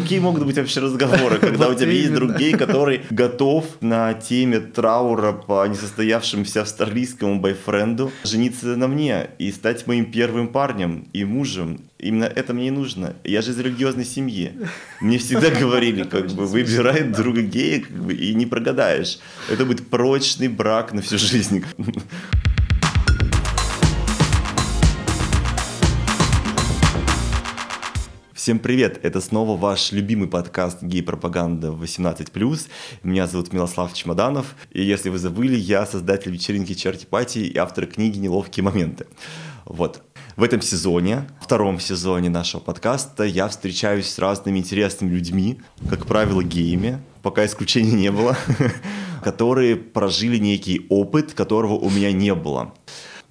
Какие могут быть вообще разговоры, когда у тебя есть друг гей, который готов на теме траура по несостоявшемуся австралийскому бойфренду жениться на мне и стать моим первым парнем и мужем. Именно это мне и нужно. Я же из религиозной семьи. Мне всегда говорили, как бы, выбирай друга гея, как бы, и не прогадаешь. Это будет прочный брак на всю жизнь. Всем привет! Это снова ваш любимый подкаст «Гей-пропаганда 18+.» Меня зовут Милослав Чемоданов, и если вы забыли, я создатель вечеринки «Черти Пати» и автор книги «Неловкие моменты». Вот. В этом сезоне, втором сезоне нашего подкаста, я встречаюсь с разными интересными людьми, как правило, геями, пока исключений не было, которые прожили некий опыт, которого у меня не было.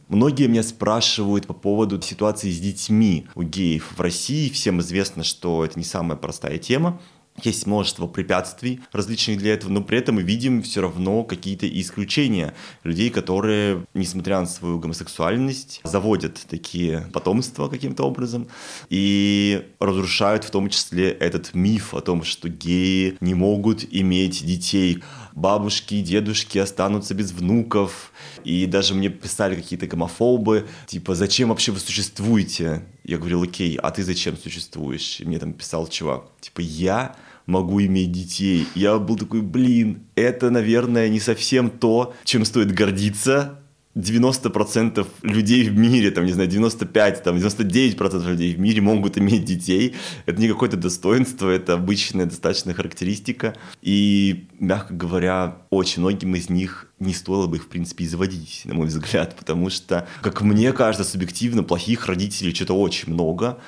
Многие меня спрашивают по поводу ситуации с детьми у геев в России. Всем известно, что это не самая простая тема. Есть множество препятствий различных для этого, но при этом мы видим все равно какие-то исключения людей, которые, несмотря на свою гомосексуальность, заводят такие потомства каким-то образом и разрушают в том числе этот миф о том, что геи не могут иметь детей бабушки и дедушки останутся без внуков. И даже мне писали какие-то гомофобы, типа, зачем вообще вы существуете? Я говорил, окей, а ты зачем существуешь? И мне там писал чувак, типа, я могу иметь детей. Я был такой, блин, это, наверное, не совсем то, чем стоит гордиться, 90% людей в мире, там, не знаю, 95, там, 99% людей в мире могут иметь детей. Это не какое-то достоинство, это обычная достаточно характеристика. И, мягко говоря, очень многим из них не стоило бы их, в принципе, и заводить, на мой взгляд, потому что, как мне кажется, субъективно, плохих родителей что-то очень много.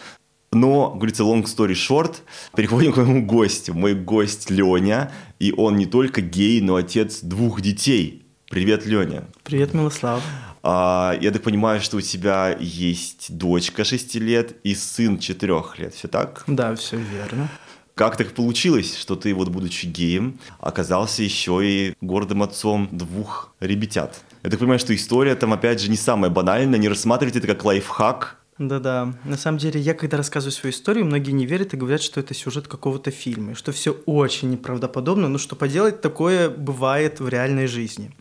Но, говорится, long story short, переходим к моему гостю. Мой гость Леня, и он не только гей, но отец двух детей – Привет, Леня. Привет, Милослав. А, я так понимаю, что у тебя есть дочка 6 лет и сын 4 лет, все так? Да, все верно. Как так получилось, что ты, вот будучи геем, оказался еще и гордым отцом двух ребятят? Я так понимаю, что история там, опять же, не самая банальная, не рассматривайте это как лайфхак, да-да. На самом деле, я когда рассказываю свою историю, многие не верят и говорят, что это сюжет какого-то фильма, что все очень неправдоподобно, но что поделать такое бывает в реальной жизни.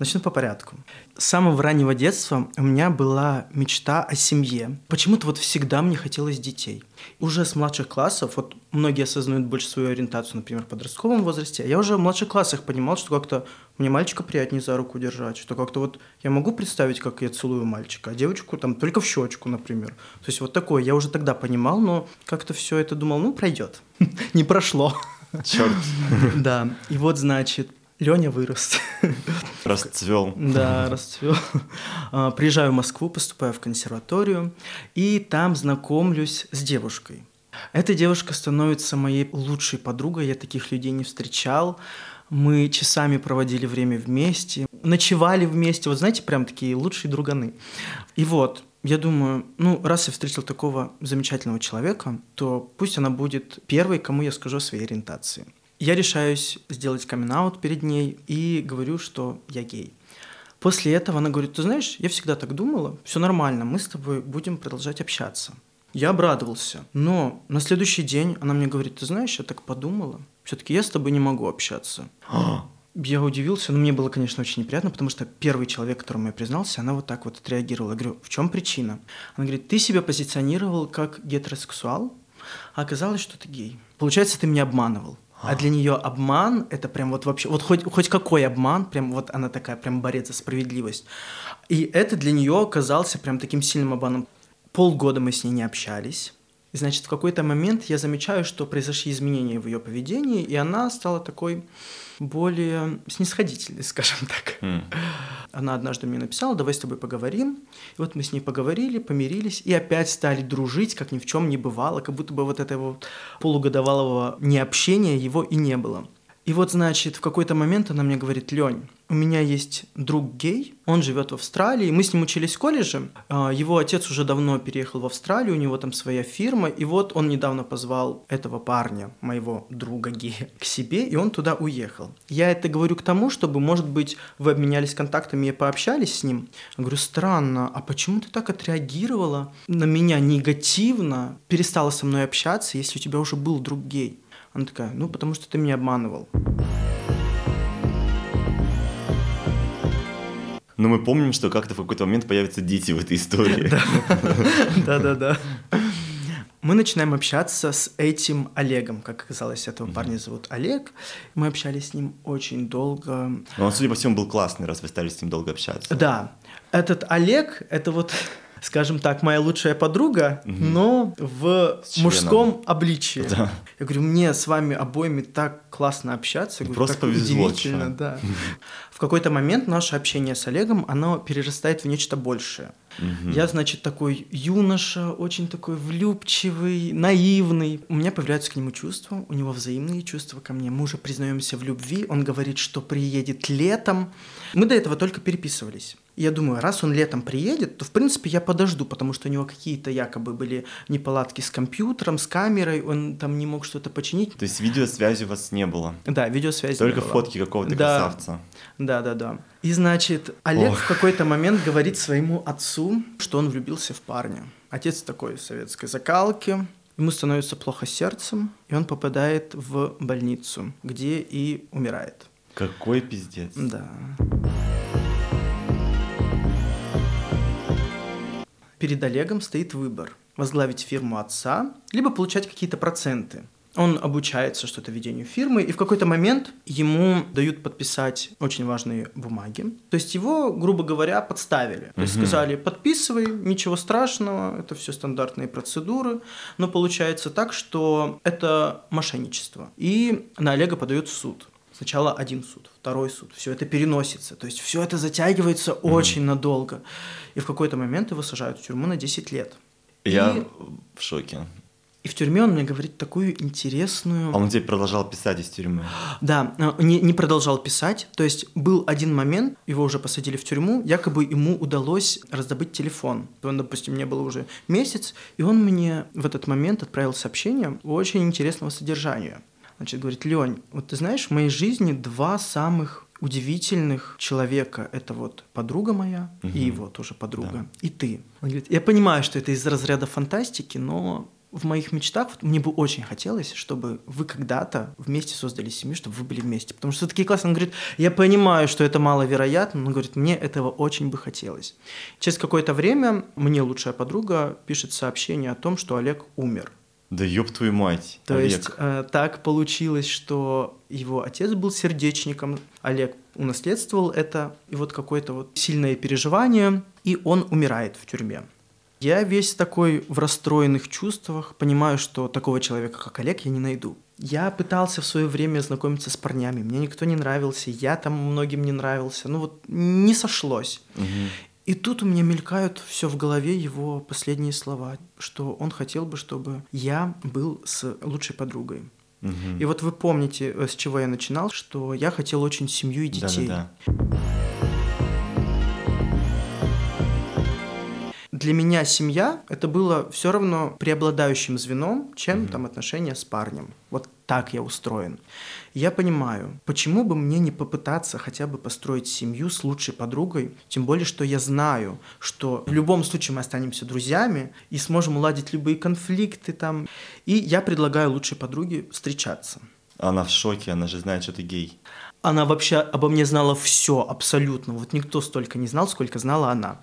Начну по порядку. С самого раннего детства у меня была мечта о семье. Почему-то вот всегда мне хотелось детей. Уже с младших классов, вот многие осознают больше свою ориентацию, например, в подростковом возрасте, а я уже в младших классах понимал, что как-то мне мальчика приятнее за руку держать, что как-то вот я могу представить, как я целую мальчика, а девочку там только в щечку, например. То есть вот такое я уже тогда понимал, но как-то все это думал, ну, пройдет. Не прошло. Черт. Да. И вот, значит, Леня вырос. Расцвел. Да, расцвел. А, приезжаю в Москву, поступаю в консерваторию, и там знакомлюсь с девушкой. Эта девушка становится моей лучшей подругой, я таких людей не встречал. Мы часами проводили время вместе, ночевали вместе, вот знаете, прям такие лучшие друганы. И вот, я думаю, ну, раз я встретил такого замечательного человека, то пусть она будет первой, кому я скажу о своей ориентации. Я решаюсь сделать камин перед ней и говорю, что я гей. После этого она говорит, ты знаешь, я всегда так думала, все нормально, мы с тобой будем продолжать общаться. Я обрадовался, но на следующий день она мне говорит, ты знаешь, я так подумала, все-таки я с тобой не могу общаться. Я удивился, но мне было, конечно, очень неприятно, потому что первый человек, которому я признался, она вот так вот отреагировала. Я говорю, в чем причина? Она говорит, ты себя позиционировал как гетеросексуал, а оказалось, что ты гей. Получается, ты меня обманывал. А для нее обман это прям вот вообще, вот хоть, хоть какой обман, прям вот она такая прям борец за справедливость. И это для нее оказался прям таким сильным обманом. Полгода мы с ней не общались. И, значит, в какой-то момент я замечаю, что произошли изменения в ее поведении, и она стала такой более снисходительной, скажем так. Mm. Она однажды мне написала, давай с тобой поговорим. И вот мы с ней поговорили, помирились, и опять стали дружить, как ни в чем не бывало, как будто бы вот этого полугодовалого необщения его и не было. И вот, значит, в какой-то момент она мне говорит, Лень, у меня есть друг гей, он живет в Австралии, мы с ним учились в колледже, а, его отец уже давно переехал в Австралию, у него там своя фирма, и вот он недавно позвал этого парня, моего друга гея, к себе, и он туда уехал. Я это говорю к тому, чтобы, может быть, вы обменялись контактами и пообщались с ним. Я говорю, странно, а почему ты так отреагировала на меня негативно, перестала со мной общаться, если у тебя уже был друг гей? Она такая, ну, потому что ты меня обманывал. Но мы помним, что как-то в какой-то момент появятся дети в этой истории. Да-да-да. Мы начинаем общаться с этим Олегом, как оказалось, этого парня зовут Олег. Мы общались с ним очень долго. Но он, судя по всему, был классный, раз вы стали с ним долго общаться. Да. Этот Олег, это вот скажем так, моя лучшая подруга, угу. но в мужском обличии. Да. Я говорю, мне с вами обоими так классно общаться. Я говорю, Просто повезло. Удивительно, да. В какой-то момент наше общение с Олегом, оно перерастает в нечто большее. Угу. Я, значит, такой юноша, очень такой влюбчивый, наивный. У меня появляются к нему чувства, у него взаимные чувства ко мне. Мы уже признаемся в любви. Он говорит, что приедет летом. Мы до этого только переписывались. Я думаю, раз он летом приедет, то, в принципе, я подожду, потому что у него какие-то якобы были неполадки с компьютером, с камерой, он там не мог что-то починить. То есть видеосвязи у вас не было? Да, видеосвязи Только не было. фотки какого-то да. красавца. Да, да, да. И, значит, Олег Ох. в какой-то момент говорит своему отцу, что он влюбился в парня. Отец такой советской закалки, ему становится плохо сердцем, и он попадает в больницу, где и умирает. Какой пиздец. Да. Перед Олегом стоит выбор – возглавить фирму отца, либо получать какие-то проценты. Он обучается что-то ведению фирмы, и в какой-то момент ему дают подписать очень важные бумаги. То есть его, грубо говоря, подставили. То есть угу. сказали, подписывай, ничего страшного, это все стандартные процедуры. Но получается так, что это мошенничество. И на Олега подают в суд. Сначала один суд, второй суд, все это переносится. То есть все это затягивается mm-hmm. очень надолго. И в какой-то момент его сажают в тюрьму на 10 лет. Я и... в шоке. И в тюрьме он мне говорит такую интересную... А он тебе продолжал писать из тюрьмы? Да, э, не, не продолжал писать. То есть был один момент, его уже посадили в тюрьму, якобы ему удалось раздобыть телефон. Он, допустим, мне было уже месяц, и он мне в этот момент отправил сообщение очень интересного содержания. Значит, говорит, Лень, вот ты знаешь, в моей жизни два самых удивительных человека. Это вот подруга моя угу. и его тоже подруга. Да. И ты. Он говорит, я понимаю, что это из разряда фантастики, но в моих мечтах мне бы очень хотелось, чтобы вы когда-то вместе создали семью, чтобы вы были вместе. Потому что такие классные. Он говорит, я понимаю, что это маловероятно, но говорит, мне этого очень бы хотелось. Через какое-то время мне лучшая подруга пишет сообщение о том, что Олег умер. Да ёб твою мать. То Олег. есть э, так получилось, что его отец был сердечником, Олег унаследствовал это, и вот какое-то вот сильное переживание, и он умирает в тюрьме. Я весь такой в расстроенных чувствах, понимаю, что такого человека, как Олег, я не найду. Я пытался в свое время знакомиться с парнями, мне никто не нравился, я там многим не нравился, ну вот не сошлось. Угу. И тут у меня мелькают все в голове его последние слова, что он хотел бы, чтобы я был с лучшей подругой. Угу. И вот вы помните, э, с чего я начинал, что я хотел очень семью и детей. Да-да-да. Для меня семья это было все равно преобладающим звеном, чем угу. там отношения с парнем. Вот так я устроен. Я понимаю, почему бы мне не попытаться хотя бы построить семью с лучшей подругой, тем более, что я знаю, что в любом случае мы останемся друзьями и сможем уладить любые конфликты там. И я предлагаю лучшей подруге встречаться. Она в шоке, она же знает, что ты гей. Она вообще обо мне знала все абсолютно. Вот никто столько не знал, сколько знала она.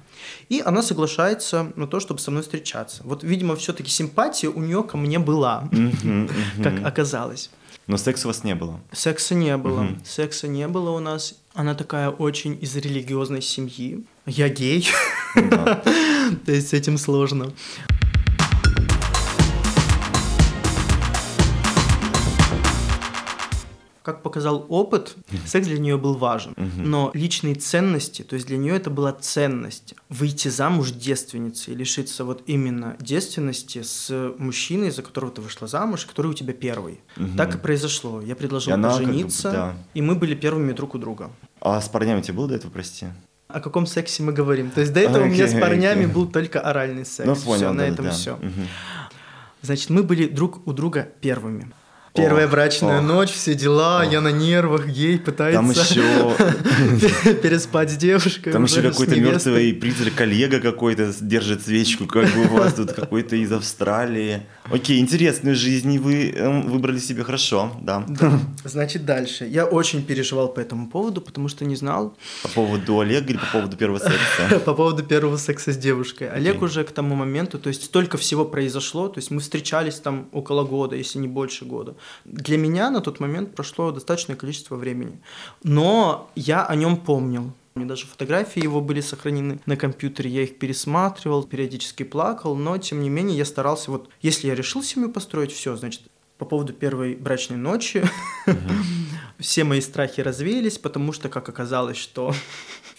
И она соглашается на то, чтобы со мной встречаться. Вот, видимо, все-таки симпатия у нее ко мне была, как оказалось. Но секса у вас не было? Секса не было. Секса не было у нас. Она такая очень из религиозной семьи. Я гей. То есть с этим сложно. Как показал опыт, секс для нее был важен. Но личные ценности, то есть для нее это была ценность. Выйти замуж девственницей лишиться вот именно девственности с мужчиной, за которого ты вышла замуж, который у тебя первый. Так и произошло. Я предложил пожениться, и мы были первыми друг у друга. А с парнями тебе было до этого, прости? О каком сексе мы говорим? То есть до этого у меня с парнями окей. был только оральный секс. Ну, понял, на да, этом да. все. Мгм. Значит, мы были друг у друга первыми. Первая брачная ночь, все дела, я на нервах, гей пытается Там еще, переспать с девушкой. там еще какой-то мертвый призрак, коллега какой-то держит свечку, как бы у вас тут какой-то из Австралии. Окей, интересную жизнь вы эм, выбрали себе хорошо, да. Значит, дальше. Я очень переживал по этому поводу, потому что не знал По поводу Олега или по поводу первого секса? по поводу первого секса с девушкой. Олег уже к тому моменту, то есть столько всего произошло, то есть мы встречались там около года, если не больше года. Для меня на тот момент прошло достаточное количество времени. Но я о нем помнил. У меня даже фотографии его были сохранены на компьютере, я их пересматривал, периодически плакал, но тем не менее я старался, вот если я решил семью построить, все, значит, по поводу первой брачной ночи все мои страхи развеялись, потому что, как оказалось, что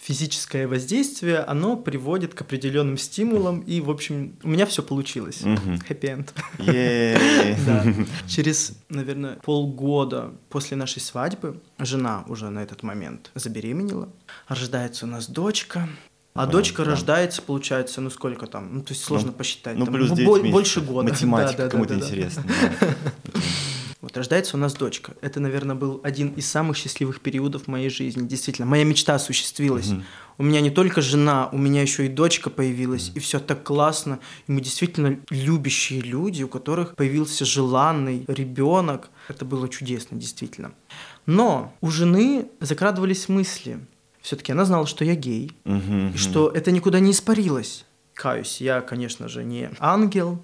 физическое воздействие, оно приводит к определенным стимулам, и, в общем, у меня все получилось. Хэппи-энд. Через, наверное, полгода после нашей свадьбы жена уже на этот момент забеременела. Рождается у нас дочка. А Понятно, дочка да. рождается, получается, ну сколько там? Ну, то есть сложно Ну, посчитать. Ну, там, плюс бо- 9 месяцев. Больше года. Математика Да, да, кому-то да. интересно. да. Вот рождается у нас дочка. Это, наверное, был один из самых счастливых периодов моей жизни. Действительно, моя мечта осуществилась. Мгм. У меня не только жена, у меня еще и дочка появилась, и все так классно. И мы действительно любящие люди, у которых появился желанный ребенок. Это было чудесно, действительно. Но у жены закрадывались мысли. Все-таки она знала, что я гей, Мгм, и что это никуда не испарилось. Каюсь, я, конечно же, не ангел,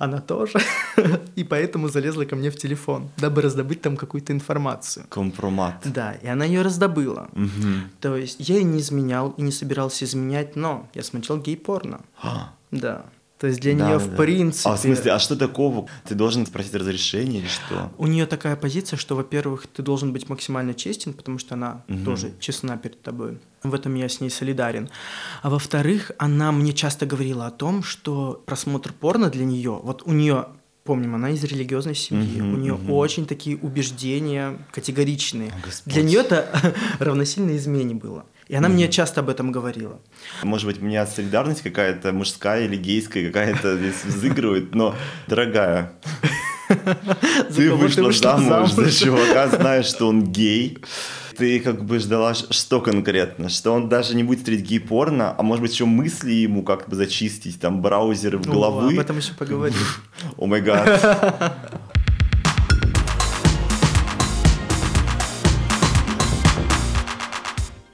она тоже, и поэтому залезла ко мне в телефон, дабы раздобыть там какую-то информацию. Компромат. Да, и она ее раздобыла. Мгм. То есть я и не изменял, и не собирался изменять, но я смотрел гей-порно. А, Да. То есть для да, нее, да, в принципе... А в смысле, а что такого? Ты должен спросить разрешение или что? У нее такая позиция, что, во-первых, ты должен быть максимально честен, потому что она Мгм. тоже честна перед тобой. В этом я с ней солидарен. А во-вторых, она мне часто говорила о том, что просмотр порно для нее, вот у нее Помним, она из религиозной семьи. Мгм, у нее мгм. очень такие убеждения категоричные. Господь. Для нее это равносильно измене было. И она мне часто об этом говорила. Может быть, у меня солидарность какая-то мужская или гейская какая-то здесь взыгрывает, но, дорогая, ты вышла замуж за чувака, знаешь, что он гей. Ты как бы ждала, что конкретно? Что он даже не будет смотреть гей-порно, а может быть, еще мысли ему как бы зачистить, там, браузеры в О, головы. об этом еще поговорим. О май гад.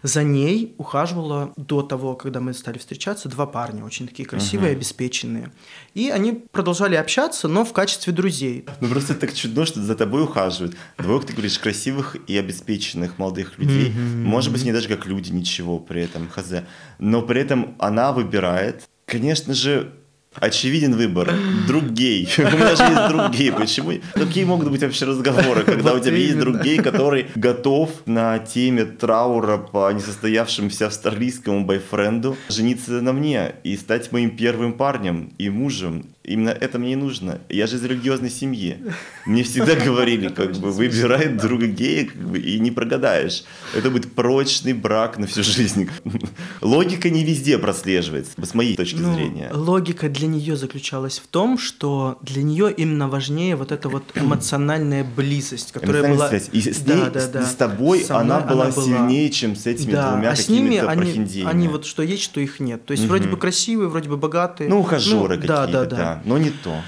За ней ухаживало до того, когда мы стали встречаться, два парня, очень такие красивые, обеспеченные. И они продолжали общаться, но в качестве друзей. Ну просто так чудно, что за тобой ухаживают. Двоих, ты говоришь, красивых и обеспеченных молодых людей. Может быть, не даже как люди, ничего при этом, хз. Но при этом она выбирает, конечно же, очевиден выбор. Друг гей. У меня же есть друг гей. Почему? Какие могут быть вообще разговоры, когда у тебя есть друг гей, который готов на теме траура по несостоявшемуся австралийскому бойфренду жениться на мне и стать моим первым парнем и мужем. Именно это мне и нужно. Я же из религиозной семьи. Мне всегда говорили, как бы, выбирай друга гея, как бы, и не прогадаешь. Это будет прочный брак на всю жизнь. Логика не везде прослеживается, с моей точки Ну, зрения. логика для нее заключалась в том, что для нее именно важнее вот эта вот эмоциональная близость, которая Эмоциональная была... связь. И с, ней, Да, да, с- да. тобой Со она мной была сильнее, чем с этими да, двумя а с ними какими-то они, они вот что есть, что их нет. То есть Мгм. вроде бы красивые, вроде бы богатые. Ну, ухажеры Ну, какие-то, да, да, да, да. но не то.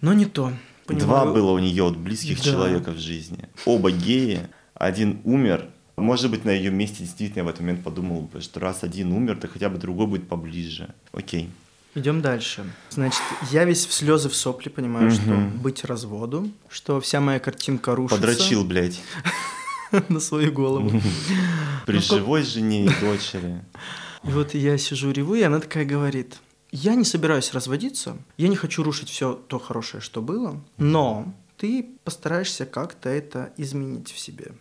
Но не то. Два Понимаю. было у нее вот близких Да. человека в жизни. Оба геи, один умер. Может быть, на ее месте действительно я в этот момент подумал бы, что раз один умер, то хотя бы другой будет поближе. Окей. Идем дальше. Значит, я весь в слезы в сопли понимаю, что Мгм. быть разводу, что вся моя картинка рушится Подрочил, блядь. на свою голову. При Ну, живой жене и дочери. И вот я сижу реву, и она такая говорит, я не собираюсь разводиться, я не хочу рушить все то хорошее, что было, но ты постараешься как-то это изменить в себе.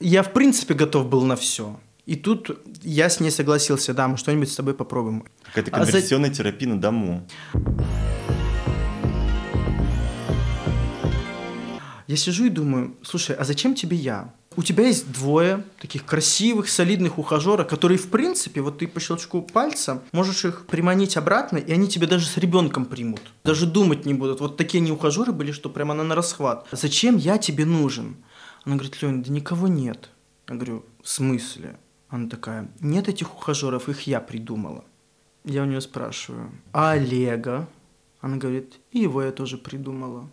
Я, в принципе, готов был на все. И тут я с ней согласился, да, мы что-нибудь с тобой попробуем. Какая-то конверсионная а за... терапия на дому. Я сижу и думаю, слушай, а зачем тебе я? У тебя есть двое таких красивых, солидных ухажера, которые, в принципе, вот ты по щелчку пальца можешь их приманить обратно, и они тебя даже с ребенком примут. Даже думать не будут. Вот такие они ухажеры были, что прямо на расхват. Зачем я тебе нужен? Она говорит, Лёнь, да никого нет. Я говорю, в смысле? Она такая, нет этих ухажеров, их я придумала. Я у нее спрашиваю, а Олега? Она говорит, и его я тоже придумала.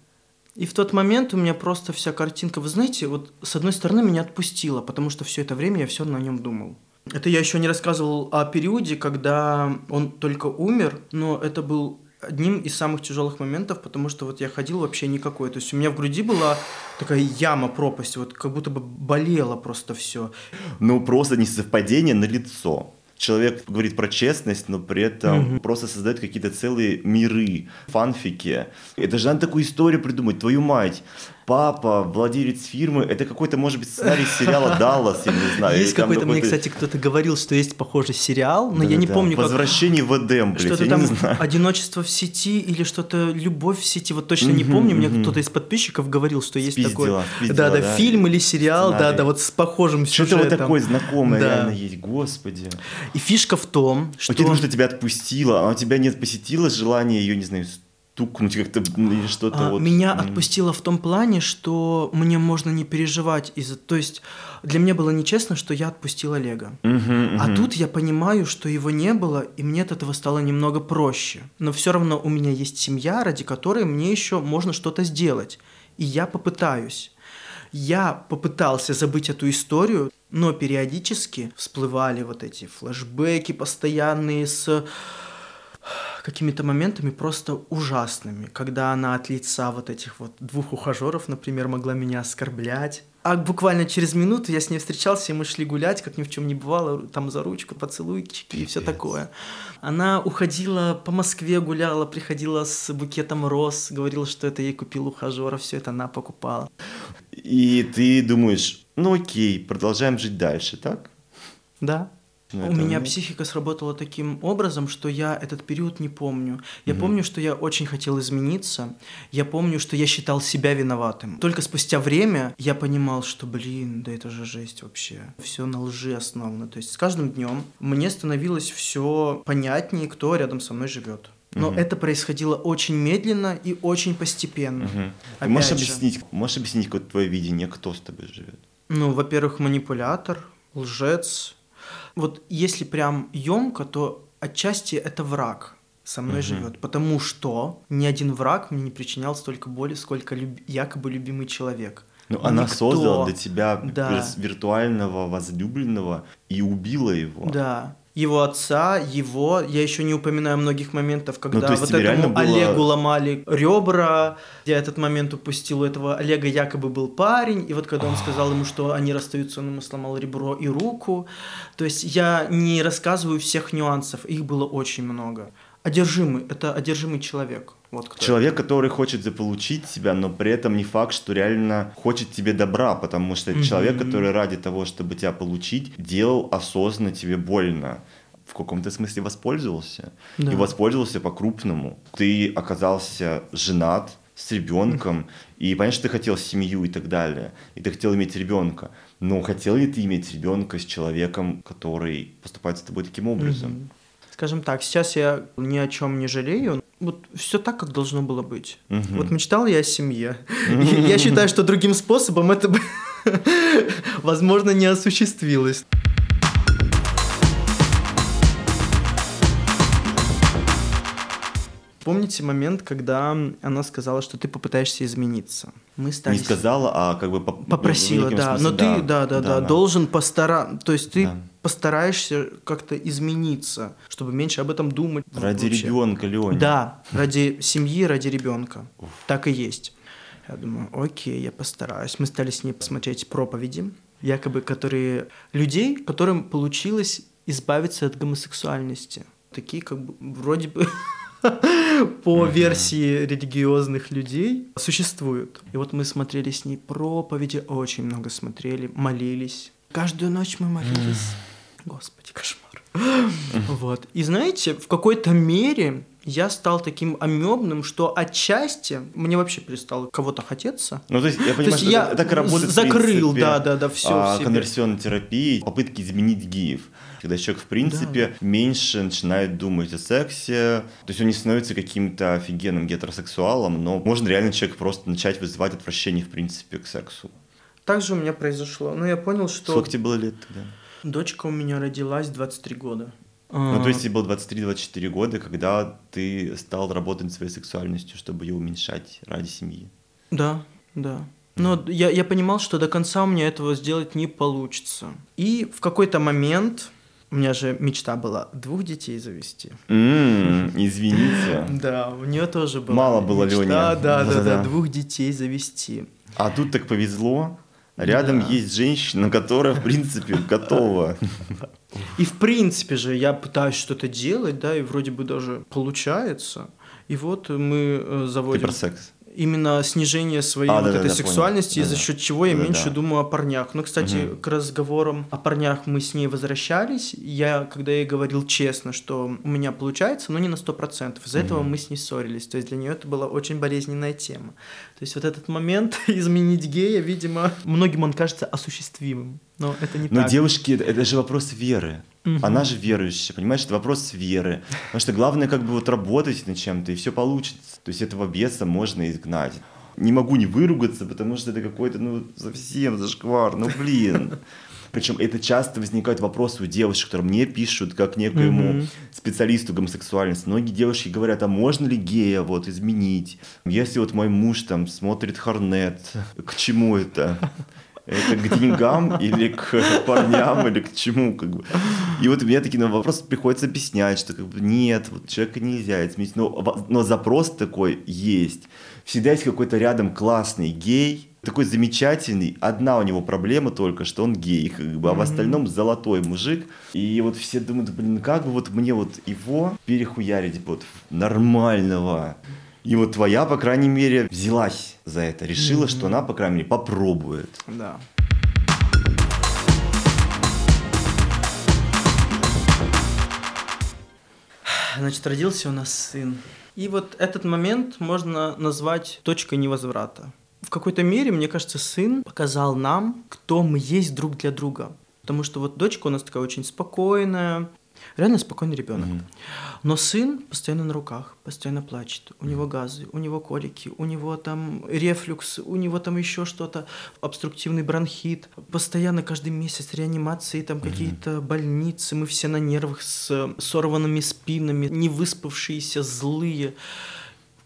И в тот момент у меня просто вся картинка, вы знаете, вот с одной стороны меня отпустила, потому что все это время я все на нем думал. Это я еще не рассказывал о периоде, когда он только умер, но это был одним из самых тяжелых моментов, потому что вот я ходил вообще никакой. То есть у меня в груди была такая яма, пропасть, вот как будто бы болело просто все. Ну, просто несовпадение на лицо человек говорит про честность, но при этом угу. просто создает какие-то целые миры, фанфики. Это же надо такую историю придумать, твою мать папа, владелец фирмы, это какой-то, может быть, сценарий сериала «Даллас», я не знаю. Есть какой-то, мне, кстати, кто-то говорил, что есть похожий сериал, но да, я не да. помню, «Возвращение как... в Эдем», блядь, Что-то там «Одиночество в сети» или что-то «Любовь в сети», вот точно не помню, мне кто-то из подписчиков говорил, что есть такой... Да, да, фильм или сериал, да, да, вот с похожим сюжетом. Что-то вот такое знакомое реально есть, господи. И фишка в том, что... Потому что тебя отпустила, а у тебя нет посетило желание ее, не знаю, стукнуть как-то или что-то а, вот. Меня отпустило в том плане, что мне можно не переживать из-за... То есть для меня было нечестно, что я отпустил Олега. Uh-huh, uh-huh. А тут я понимаю, что его не было, и мне от этого стало немного проще. Но все равно у меня есть семья, ради которой мне еще можно что-то сделать. И я попытаюсь. Я попытался забыть эту историю, но периодически всплывали вот эти флешбеки постоянные с какими-то моментами просто ужасными, когда она от лица вот этих вот двух ухажеров, например, могла меня оскорблять. А буквально через минуту я с ней встречался, и мы шли гулять, как ни в чем не бывало, там за ручку, поцелуйчики и все такое. Она уходила по Москве, гуляла, приходила с букетом роз, говорила, что это ей купил ухажера, все это она покупала. И ты думаешь, ну окей, продолжаем жить дальше, так? Да. Ну, У меня психика сработала таким образом, что я этот период не помню. Я угу. помню, что я очень хотел измениться. Я помню, что я считал себя виноватым. Только спустя время я понимал, что, блин, да это же жесть вообще. Все на лжи основано. То есть с каждым днем мне становилось все понятнее, кто рядом со мной живет. Но угу. это происходило очень медленно и очень постепенно. Угу. Ты можешь объяснить, можешь объяснить какое твое видение, кто с тобой живет? Ну, во-первых, манипулятор, лжец, вот если прям емко, то отчасти это враг со мной угу. живет, потому что ни один враг мне не причинял столько боли, сколько люб... якобы любимый человек. Ну, она создала для тебя да. виртуального возлюбленного и убила его. Да его отца, его, я еще не упоминаю многих моментов, когда ну, вот этому было... Олегу ломали ребра, я этот момент упустил, у этого Олега якобы был парень, и вот когда он сказал ему, что они расстаются, он ему сломал ребро и руку, то есть я не рассказываю всех нюансов, их было очень много. Одержимый, это одержимый человек. Вот кто Человек, это. который хочет заполучить тебя, но при этом не факт, что реально хочет тебе добра, потому что это mm-hmm. человек, который ради того, чтобы тебя получить, делал осознанно тебе больно в каком-то смысле воспользовался. Да. И воспользовался по-крупному. Ты оказался женат с ребенком, и понятно, что ты хотел семью и так далее, и ты хотел иметь ребенка. Но хотел ли ты иметь ребенка с человеком, который поступает с тобой таким образом? Mm-hmm скажем так, сейчас я ни о чем не жалею. Вот все так, как должно было быть. Угу. Вот мечтал я о семье. Я считаю, что другим способом это бы, возможно, не осуществилось. Помните момент, когда она сказала, что ты попытаешься измениться? Мы стали... Не сказала, а как бы поп... попросила, да. Смысле, Но да, ты, да, да, да, да, должен постараться, то есть ты да. постараешься как-то измениться, чтобы меньше об этом думать. Ради вообще. ребенка, Леоня. Да, ради семьи, ради ребенка. Уф. Так и есть. Я думаю, окей, я постараюсь. Мы стали с ней посмотреть проповеди, якобы которые людей, которым получилось избавиться от гомосексуальности. Такие как бы вроде бы по версии религиозных людей существуют. И вот мы смотрели с ней проповеди, очень много смотрели, молились. Каждую ночь мы молились. Господи, кошмар. Вот. И знаете, в какой-то мере я стал таким амебным, что отчасти мне вообще перестало кого-то хотеться. Ну, то есть, я понимаю, есть что я так работает, в закрыл, принципе, да, да, да, всё в а, конверсионной терапии, попытки изменить геев. Когда человек, в принципе, меньше начинает думать о сексе, то есть он не становится каким-то офигенным гетеросексуалом, но можно реально человек просто начать вызывать отвращение, в принципе, к сексу. Так же у меня произошло. Но я понял, что Сколько тебе было лет тогда? дочка у меня родилась в 23 года. Ну, то есть тебе было 23-24 года, когда ты стал работать над своей сексуальностью, чтобы ее уменьшать ради семьи. Да, да. Но я, я понимал, что до конца у меня этого сделать не получится. И в какой-то момент, у меня же мечта была двух детей завести. М, Извините. Да, у нее тоже была Мало было мечта, Лене. Да, да, да, Да-да-да. двух детей завести. А тут так повезло. Рядом Да. есть женщина, которая, в принципе, готова. И в принципе же я пытаюсь что-то делать, да, и вроде бы даже получается. И вот мы э, Ты заводим про секс. Именно снижение своей А, вот да-да-да, этой понял. сексуальности, из-за Да-да. счет чего я Да-да-да. меньше думаю о парнях. Ну, кстати, Мгм. к разговорам о парнях мы с ней возвращались. Я, когда ей говорил честно, что у меня получается, но не на 100%. Из-за этого Мгм. мы с ней ссорились. То есть для нее это была очень болезненная тема. То есть вот этот момент изменить гея, видимо, многим он кажется осуществимым. Но это не Но так. девушки, это, же вопрос веры. Мгм. Она же верующая, понимаешь, это вопрос веры. Потому что главное как бы вот работать над чем-то, и все получится. То есть этого беса можно изгнать. Не могу не выругаться, потому что это какой-то, ну, совсем зашквар, ну, блин. Причем это часто возникают вопросы у девушек, которые мне пишут, как некоему Мгм. специалисту гомосексуальности. Многие девушки говорят, а можно ли гея вот изменить? Если вот мой муж там смотрит Хорнет, к чему это? Это к деньгам или к парням, или к чему? Как бы. И вот мне такие на вопросы приходится объяснять, что как бы, нет, вот человека нельзя изменить. Но, но запрос такой есть. Всегда есть какой-то рядом классный гей, такой замечательный. Одна у него проблема только, что он гей, как бы, а в остальном золотой мужик. И вот все думают, блин, как бы вот мне вот его перехуярить вот нормального. И вот твоя, по крайней мере, взялась за это, решила, что она, по крайней мере, попробует. Да. Значит, родился у нас сын. И вот этот момент можно назвать точкой невозврата. В какой-то мере, мне кажется, сын показал нам, кто мы есть друг для друга. Потому что вот дочка у нас такая очень спокойная, реально спокойный ребенок. Мгм. Но сын постоянно на руках, постоянно плачет. У него газы, у него колики, у него там рефлюкс, у него там еще что-то, обструктивный бронхит. Постоянно каждый месяц реанимации, там какие-то больницы. Мы все на нервах с сорванными спинами, не выспавшиеся, злые.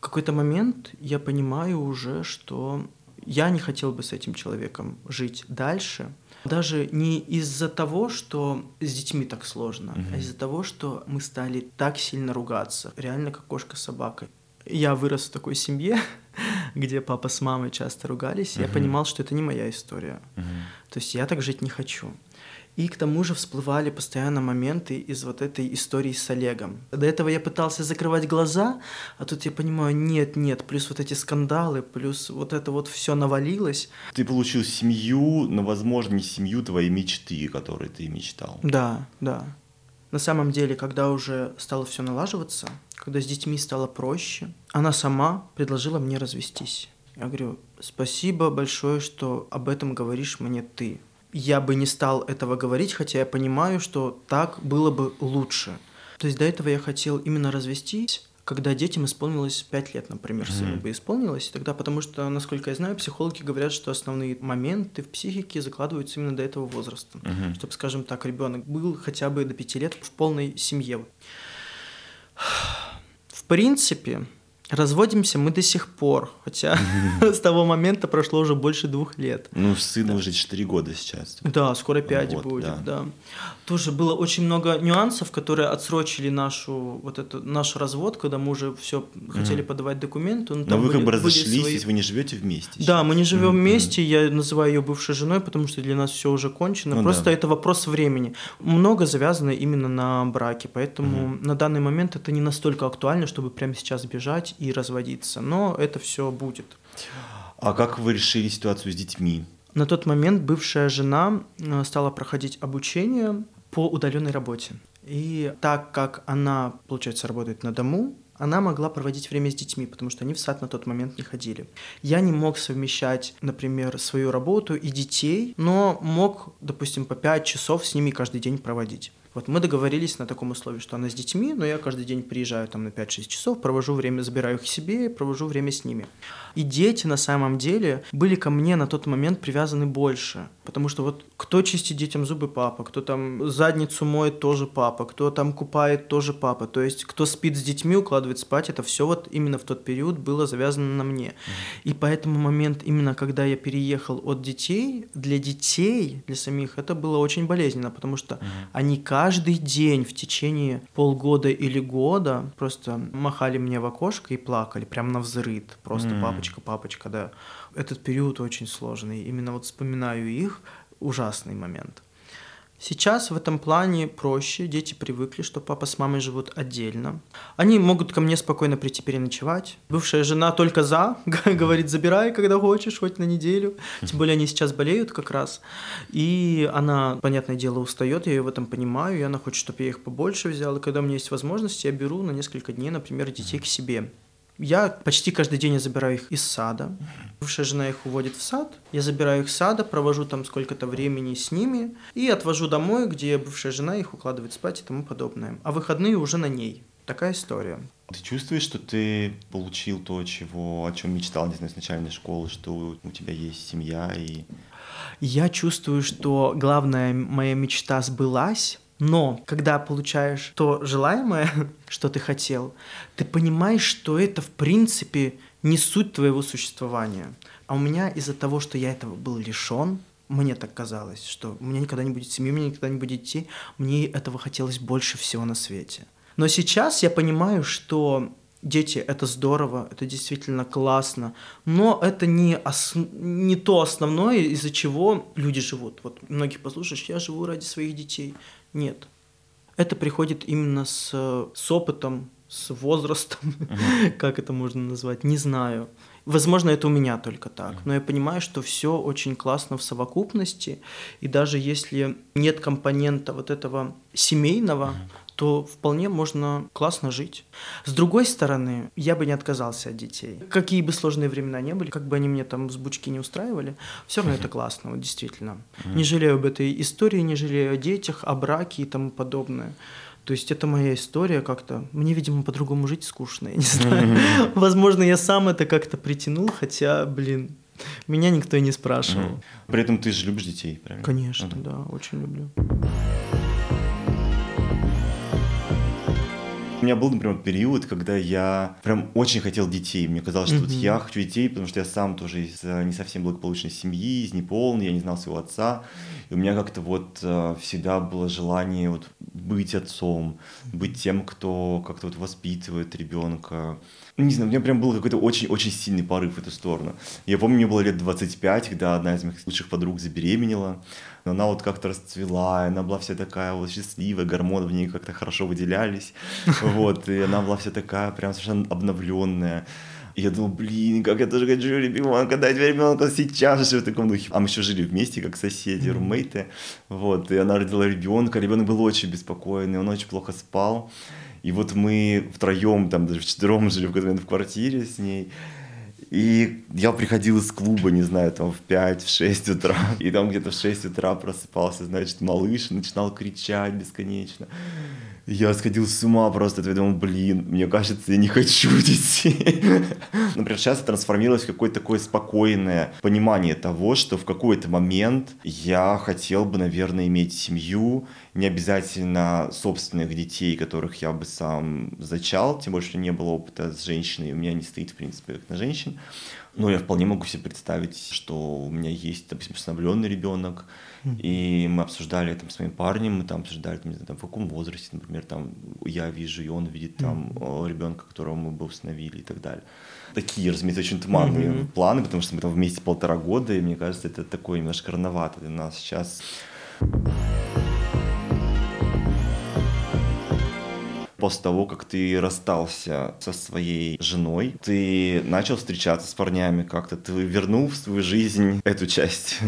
Какой-то момент я понимаю уже, что я не хотел бы с этим человеком жить дальше. Даже не из-за того, что с детьми так сложно, а из-за того, что мы стали так сильно ругаться, реально как кошка с собакой. Я вырос в такой семье, где папа с мамой часто ругались, и я понимал, что это не моя история. То есть я так жить не хочу. И к тому же всплывали постоянно моменты из вот этой истории с Олегом. До этого я пытался закрывать глаза, а тут я понимаю, нет, нет, плюс вот эти скандалы, плюс вот это вот все навалилось. Ты получил семью, но, возможно, не семью твоей мечты, которой ты мечтал. Да, да. На самом деле, когда уже стало все налаживаться, когда с детьми стало проще, она сама предложила мне развестись. Я говорю, спасибо большое, что об этом говоришь мне ты. Я бы не стал этого говорить, хотя я понимаю, что так было бы лучше. То есть до этого я хотел именно развестись, когда детям исполнилось 5 лет, например, сыну бы исполнилось, тогда потому что, насколько я знаю, психологи говорят, что основные моменты в психике закладываются именно до этого возраста. Мгм. Чтобы, скажем так, ребенок был хотя бы до 5 лет в полной семье. В принципе, Разводимся мы до сих пор, хотя с того момента прошло уже больше двух лет. Ну, сыну уже 4 года сейчас. Да, скоро 5 Вот, будет, да. Тоже было очень много нюансов, которые отсрочили нашу вот эту наш развод, когда мы уже все хотели подавать документы. Но вы как бы разошлись, если вы не живете вместе. Да, мы не живем вместе, я называю ее бывшей женой, потому что для нас все уже кончено. Ну Просто это вопрос времени. Много завязано именно на браке, поэтому на данный момент это не настолько актуально, чтобы прямо сейчас бежать и разводиться. Но это все будет. А как вы решили ситуацию с детьми? На тот момент бывшая жена э, стала проходить обучение по удаленной работе. И так как она, получается, работает на дому, она могла проводить время с детьми, потому что они в сад на тот момент не ходили. Я не мог совмещать, например, свою работу и детей, но мог, допустим, по 5 часов с ними каждый день проводить. Вот мы договорились на таком условии, что она с детьми, но я каждый день приезжаю там на 5-6 часов, провожу время, забираю их себе провожу время с ними. И дети на самом деле были ко мне на тот момент привязаны больше. Потому что вот кто чистит детям зубы папа, кто там задницу моет тоже папа, кто там купает тоже папа. То есть кто спит с детьми, укладывает спать, это все вот именно в тот период было завязано на мне. И поэтому момент именно когда я переехал от детей, для детей, для самих, это было очень болезненно, потому что они каждый день в течение полгода или года просто махали мне в окошко и плакали, прям на взрыд. Просто папочка, папочка, да. Этот период очень сложный. Именно вот вспоминаю их, ужасный момент. Сейчас в этом плане проще, дети привыкли, что папа с мамой живут отдельно. Они могут ко мне спокойно прийти переночевать. Бывшая жена только за, говорит, забирай, когда хочешь, хоть на неделю. Тем более они сейчас болеют как раз. И она, понятное дело, устает, я ее в этом понимаю, и она хочет, чтобы я их побольше взял. И когда у меня есть возможность, я беру на несколько дней, например, детей к себе. Я почти каждый день я забираю их из сада. Бывшая жена их уводит в сад. Я забираю их из сада, провожу там сколько-то времени с ними и отвожу домой, где бывшая жена их укладывает спать и тому подобное. А выходные уже на ней. Такая история. Ты чувствуешь, что ты получил то, чего, о чем мечтал, не знаю, с начальной школы, что у тебя есть семья и... Я чувствую, что главная моя мечта сбылась, но когда получаешь то желаемое, что ты хотел, ты понимаешь, что это в принципе не суть твоего существования. А у меня из-за того, что я этого был лишен, мне так казалось, что у меня никогда не будет семьи, у меня никогда не будет детей, мне этого хотелось больше всего на свете. Но сейчас я понимаю, что дети — это здорово, это действительно классно, но это не, ос- не то основное, из-за чего люди живут. Вот многих послушаешь, я живу ради своих детей. Нет. Это приходит именно с, с опытом, с возрастом, как это можно назвать, не знаю. Возможно, это у меня только так, но я понимаю, что все очень классно в совокупности, и даже если нет компонента вот этого семейного, то вполне можно классно жить. С другой стороны, я бы не отказался от детей. Какие бы сложные времена не были, как бы они мне там взбучки не устраивали, все равно это классно, вот действительно. Не жалею об этой истории, не жалею о детях, о браке и тому подобное. То есть это моя история как-то. Мне, видимо, по-другому жить скучно, я не знаю. Возможно, я сам это как-то притянул, хотя, блин, меня никто и не спрашивал. При этом ты же любишь детей, правильно? Конечно, да, очень люблю. У меня был, например, период, когда я прям очень хотел детей. Мне казалось, что вот Мгм. я хочу детей, потому что я сам тоже из э, не совсем благополучной семьи, из неполной, я не знал своего отца. И у меня как-то вот э, всегда было желание вот быть отцом, быть тем, кто как-то вот воспитывает ребенка. Ну, Не знаю, у меня прям был какой-то очень-очень сильный порыв в эту сторону. Я помню, мне было лет 25, когда одна из моих лучших подруг забеременела. Но она вот как-то расцвела, и она была вся такая вот счастливая, гормоны в ней как-то хорошо выделялись. Вот, и она была вся такая прям совершенно обновленная. И я думал, блин, как я тоже хочу ребенка, дать ребенка сейчас же в таком духе. А мы еще жили вместе, как соседи, румейты. Вот, и она родила ребенка, ребенок был очень беспокойный, он очень плохо спал. И вот мы втроем, там даже вчетвером жили в какой-то момент в квартире с ней. И я приходил из клуба, не знаю, там в 5-6 утра. И там где-то в 6 утра просыпался, значит, малыш, начинал кричать бесконечно. Я сходил с ума просто, я думал, блин, мне кажется, я не хочу детей. Например, сейчас трансформировалось в какое-то такое спокойное понимание того, что в какой-то момент я хотел бы, наверное, иметь семью, не обязательно собственных детей, которых я бы сам зачал, тем больше не было опыта с женщиной, у меня не стоит, в принципе, как на женщин. Но я вполне могу себе представить, что у меня есть, допустим, усыновленный ребенок, и мы обсуждали это с моим парнем, мы там обсуждали, там, не знаю, там, в каком возрасте, например, там я вижу, и он видит там ребенка, которого мы бы усыновили и так далее. Такие, разумеется, очень туманные mm-hmm. планы, потому что мы там вместе полтора года, и мне кажется, это такое немножко рановато для нас сейчас. после того, как ты расстался со своей женой, ты начал встречаться с парнями как-то, ты вернул в свою жизнь эту часть.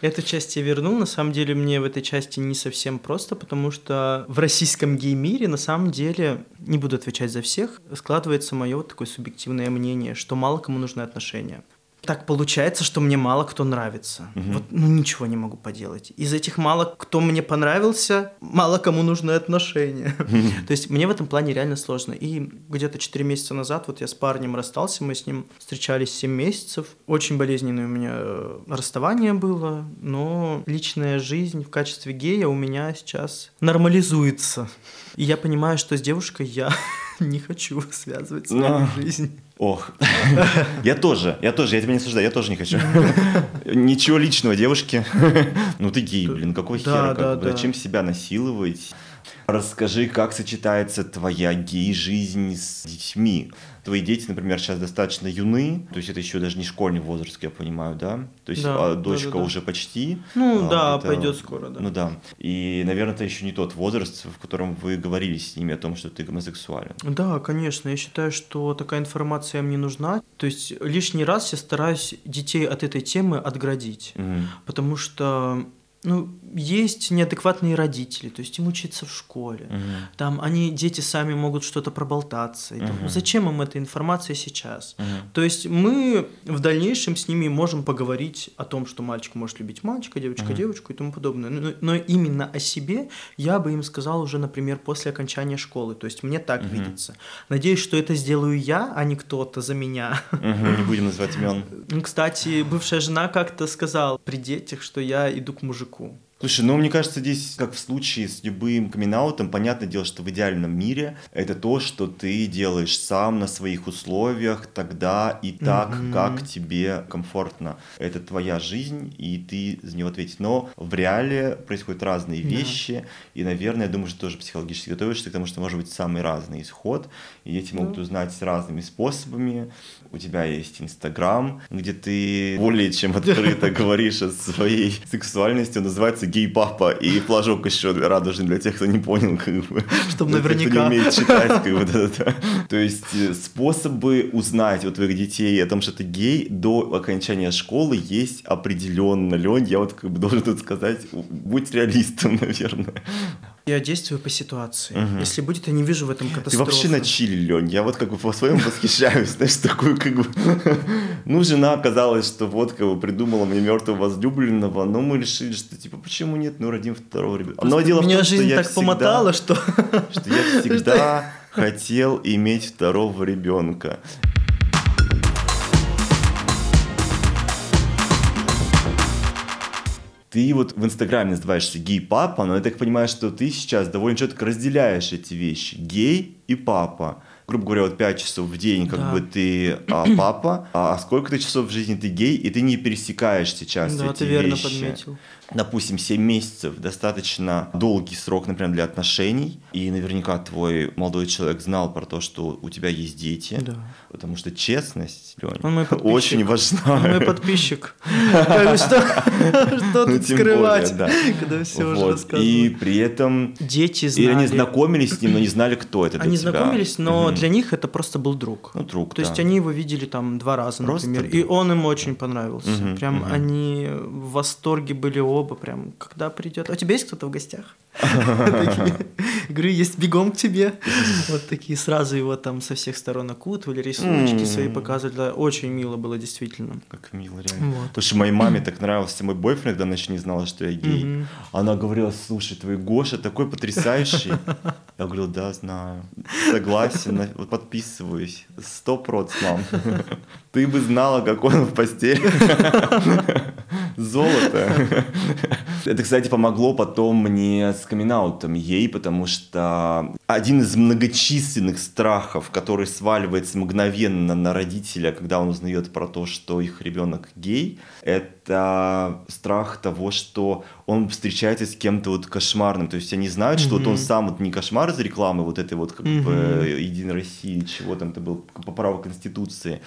Эту часть я вернул. На самом деле мне в этой части не совсем просто, потому что в российском гей-мире на самом деле, не буду отвечать за всех, складывается мое вот такое субъективное мнение, что мало кому нужны отношения так получается, что мне мало кто нравится. Угу. Вот, ну ничего не могу поделать. Из этих мало кто мне понравился, мало кому нужны отношения. То есть мне в этом плане реально сложно. И где-то 4 месяца назад вот я с парнем расстался, мы с ним встречались 7 месяцев. Очень болезненное у меня э, расставание было, но личная жизнь в качестве гея у меня сейчас нормализуется. И я понимаю, что с девушкой я не хочу связывать свою жизнь. Ох, я тоже, я тоже, я тебя не осуждаю, я тоже не хочу. Ничего личного, девушки. Ну ты гей, блин, какой хер, зачем себя насиловать? Расскажи, как сочетается твоя гей-жизнь с детьми? Твои дети, например, сейчас достаточно юны, то есть это еще даже не школьный возраст, я понимаю, да? То есть да, а дочка да, да, уже почти. Ну а, да, это, пойдет скоро, да. Ну да. И, наверное, это еще не тот возраст, в котором вы говорили с ними о том, что ты гомосексуален. Да, конечно. Я считаю, что такая информация мне нужна. То есть лишний раз я стараюсь детей от этой темы отградить, угу. потому что ну, есть неадекватные родители, то есть им учиться в школе. Угу. Там они, дети сами могут что-то проболтаться. И, угу. зачем им эта информация сейчас? Угу. То есть мы в дальнейшем с ними можем поговорить о том, что мальчик может любить мальчика, девочка угу. девочку и тому подобное. Но, но именно о себе я бы им сказал уже, например, после окончания школы. То есть мне так угу. видится. Надеюсь, что это сделаю я, а не кто-то за меня. Угу, не будем называть имен. Кстати, бывшая жена как-то сказала при детях, что я иду к мужику мужику. Слушай, ну мне кажется, здесь, как в случае с любым камин понятное дело, что в идеальном мире это то, что ты делаешь сам на своих условиях, тогда и так, mm-hmm. как тебе комфортно. Это твоя жизнь, и ты за него ответишь. Но в реале происходят разные вещи, yeah. и, наверное, я думаю, что тоже психологически готовишься к тому, что может быть самый разный исход, и дети могут yeah. узнать разными способами. У тебя есть Инстаграм, где ты более чем открыто говоришь о своей сексуальности, он называется гей-папа и флажок еще радужный для тех, кто не понял, как бы. Чтобы наверняка. Не умеет читать, как бы, да, да. То есть э, способы узнать у твоих детей о том, что ты гей, до окончания школы есть определенно. Лень, я вот как бы должен тут сказать, будь реалистом, наверное. Я действую по ситуации. Угу. Если будет, я не вижу в этом катастрофы. Ты вообще на чили, Лень. Я вот как бы по-своему восхищаюсь. Знаешь, такую как бы... Ну, жена оказалась, что вот как бы придумала мне мертвого возлюбленного, но мы решили, что типа, почему нет, ну, родим второго ребенка. Но дело Меня в том, жизнь что так всегда, помотала, что... Что я всегда хотел иметь второго ребенка. Ты вот в Инстаграме называешься гей-папа, но я так понимаю, что ты сейчас довольно четко разделяешь эти вещи. Гей и папа. Грубо говоря, вот 5 часов в день как да. бы ты а, папа, а сколько ты часов в жизни ты гей, и ты не пересекаешь сейчас да, эти ты верно вещи. подметил допустим, 7 месяцев достаточно долгий срок, например, для отношений, и наверняка твой молодой человек знал про то, что у тебя есть дети, да. потому что честность, Лёня, очень важна. Он мой подписчик. Что ну, тут скрывать, когда все уже рассказывают. И при этом... Дети знали. И они знакомились с ним, но не знали, кто это Они знакомились, но для них это просто был друг. Ну, друг, То есть они его видели там два раза, например, и он им очень понравился. Прям они в восторге были оба прям, когда придет. А у тебя есть кто-то в гостях? Говорю, есть бегом к тебе. Вот такие сразу его там со всех сторон окутывали, рисуночки свои показывали. Очень мило было, действительно. Как мило, реально. Потому что моей маме так нравился мой бойфренд, когда она еще не знала, что я гей. Она говорила, слушай, твой Гоша такой потрясающий. Я говорил, да, знаю. Согласен, подписываюсь. Сто проц, мам. Ты бы знала, как он в постели. Золото. Это, кстати, помогло потом мне с камин ей, потому что один из многочисленных страхов, который сваливается мгновенно на родителя, когда он узнает про то, что их ребенок гей, это страх того, что он встречается с кем-то вот кошмарным. То есть они знают, что mm-hmm. вот он сам вот не кошмар из рекламы вот этой вот как mm-hmm. бы Единой России, чего там это был по праву Конституции.